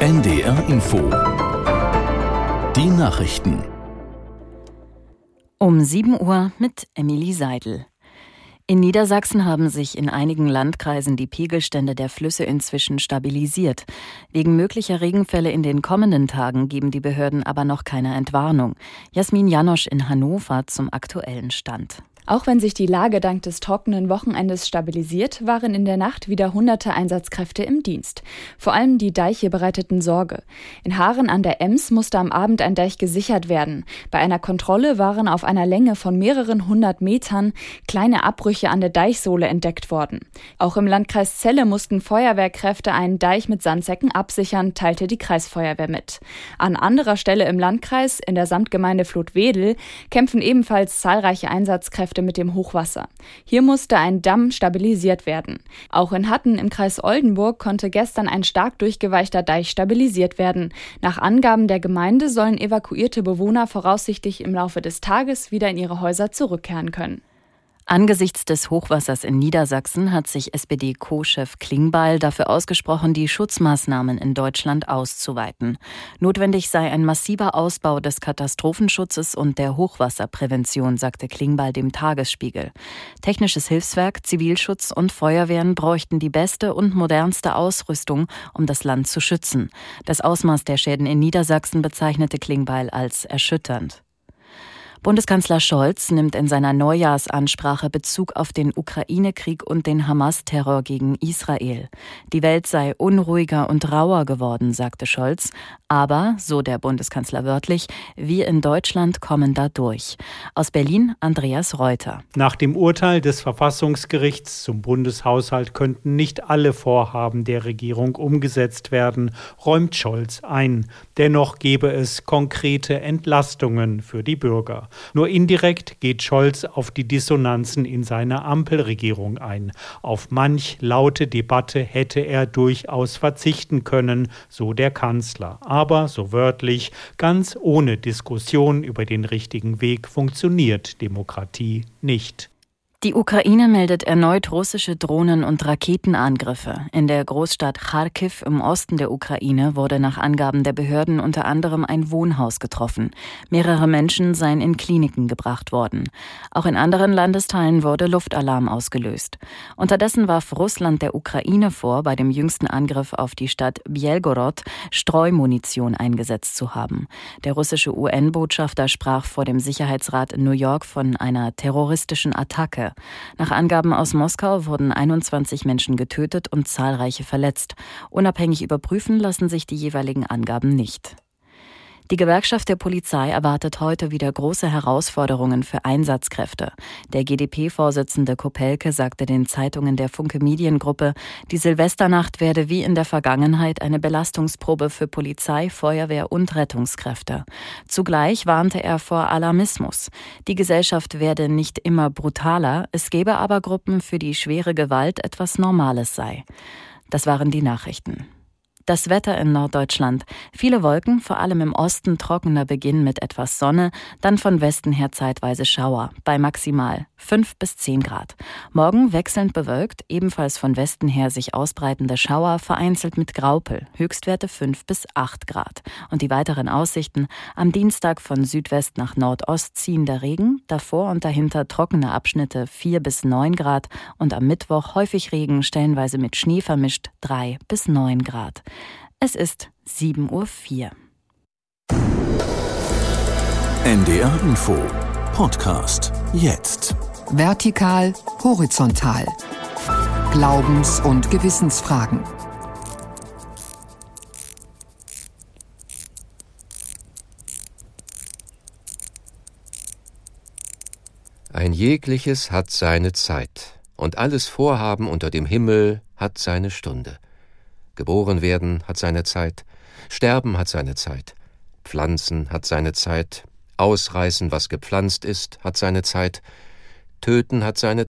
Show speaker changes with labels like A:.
A: NDR Info. Die Nachrichten.
B: Um 7 Uhr mit Emilie Seidel. In Niedersachsen haben sich in einigen Landkreisen die Pegelstände der Flüsse inzwischen stabilisiert. Wegen möglicher Regenfälle in den kommenden Tagen geben die Behörden aber noch keine Entwarnung. Jasmin Janosch in Hannover zum aktuellen Stand.
C: Auch wenn sich die Lage dank des trockenen Wochenendes stabilisiert, waren in der Nacht wieder hunderte Einsatzkräfte im Dienst. Vor allem die Deiche bereiteten Sorge. In Haaren an der Ems musste am Abend ein Deich gesichert werden. Bei einer Kontrolle waren auf einer Länge von mehreren hundert Metern kleine Abbrüche an der Deichsohle entdeckt worden. Auch im Landkreis Celle mussten Feuerwehrkräfte einen Deich mit Sandsäcken absichern, teilte die Kreisfeuerwehr mit. An anderer Stelle im Landkreis, in der Samtgemeinde Flutwedel, kämpfen ebenfalls zahlreiche Einsatzkräfte Ortschaften mit dem Hochwasser. Hier musste ein Damm stabilisiert werden. Auch in Hatten im Kreis Oldenburg konnte gestern ein stark durchgeweichter Deich stabilisiert werden. Nach Angaben der Gemeinde sollen evakuierte Bewohner voraussichtlich im Laufe des Tages wieder in ihre Häuser zurückkehren können.
B: Angesichts des Hochwassers in Niedersachsen hat sich SPD-Co-Chef Klingbeil dafür ausgesprochen, die Schutzmaßnahmen in Deutschland auszuweiten. Notwendig sei ein massiver Ausbau des Katastrophenschutzes und der Hochwasserprävention, sagte Klingbeil dem Tagesspiegel. Technisches Hilfswerk, Zivilschutz und Feuerwehren bräuchten die beste und modernste Ausrüstung, um das Land zu schützen. Das Ausmaß der Schäden in Niedersachsen bezeichnete Klingbeil als erschütternd. Bundeskanzler Scholz nimmt in seiner Neujahrsansprache Bezug auf den Ukraine-Krieg und den Hamas-Terror gegen Israel. Die Welt sei unruhiger und rauer geworden, sagte Scholz. Aber, so der Bundeskanzler wörtlich, wir in Deutschland kommen da durch. Aus Berlin Andreas Reuter.
D: Nach dem Urteil des Verfassungsgerichts zum Bundeshaushalt könnten nicht alle Vorhaben der Regierung umgesetzt werden, räumt Scholz ein. Dennoch gebe es konkrete Entlastungen für die Bürger. Nur indirekt geht Scholz auf die Dissonanzen in seiner Ampelregierung ein. Auf manch laute Debatte hätte er durchaus verzichten können, so der Kanzler. Aber, so wörtlich, ganz ohne Diskussion über den richtigen Weg funktioniert Demokratie nicht.
B: Die Ukraine meldet erneut russische Drohnen- und Raketenangriffe. In der Großstadt Kharkiv im Osten der Ukraine wurde nach Angaben der Behörden unter anderem ein Wohnhaus getroffen. Mehrere Menschen seien in Kliniken gebracht worden. Auch in anderen Landesteilen wurde Luftalarm ausgelöst. Unterdessen warf Russland der Ukraine vor, bei dem jüngsten Angriff auf die Stadt Bielgorod Streumunition eingesetzt zu haben. Der russische UN-Botschafter sprach vor dem Sicherheitsrat in New York von einer terroristischen Attacke. Nach Angaben aus Moskau wurden 21 Menschen getötet und zahlreiche verletzt. Unabhängig überprüfen lassen sich die jeweiligen Angaben nicht. Die Gewerkschaft der Polizei erwartet heute wieder große Herausforderungen für Einsatzkräfte. Der GdP-Vorsitzende Kopelke sagte den Zeitungen der Funke Mediengruppe, die Silvesternacht werde wie in der Vergangenheit eine Belastungsprobe für Polizei, Feuerwehr und Rettungskräfte. Zugleich warnte er vor Alarmismus. Die Gesellschaft werde nicht immer brutaler, es gebe aber Gruppen, für die schwere Gewalt etwas Normales sei. Das waren die Nachrichten. Das Wetter in Norddeutschland. Viele Wolken, vor allem im Osten trockener Beginn mit etwas Sonne, dann von Westen her zeitweise Schauer, bei maximal 5 bis 10 Grad. Morgen wechselnd bewölkt, ebenfalls von Westen her sich ausbreitende Schauer, vereinzelt mit Graupel, Höchstwerte 5 bis 8 Grad. Und die weiteren Aussichten, am Dienstag von Südwest nach Nordost ziehender Regen, davor und dahinter trockene Abschnitte 4 bis 9 Grad und am Mittwoch häufig Regen, stellenweise mit Schnee vermischt 3 bis 9 Grad. Es ist 7.04 Uhr.
A: NDR Info Podcast jetzt.
E: Vertikal, horizontal. Glaubens- und Gewissensfragen.
F: Ein jegliches hat seine Zeit, und alles Vorhaben unter dem Himmel hat seine Stunde. Geboren werden hat seine Zeit, Sterben hat seine Zeit, Pflanzen hat seine Zeit, Ausreißen, was gepflanzt ist, hat seine Zeit, Töten hat seine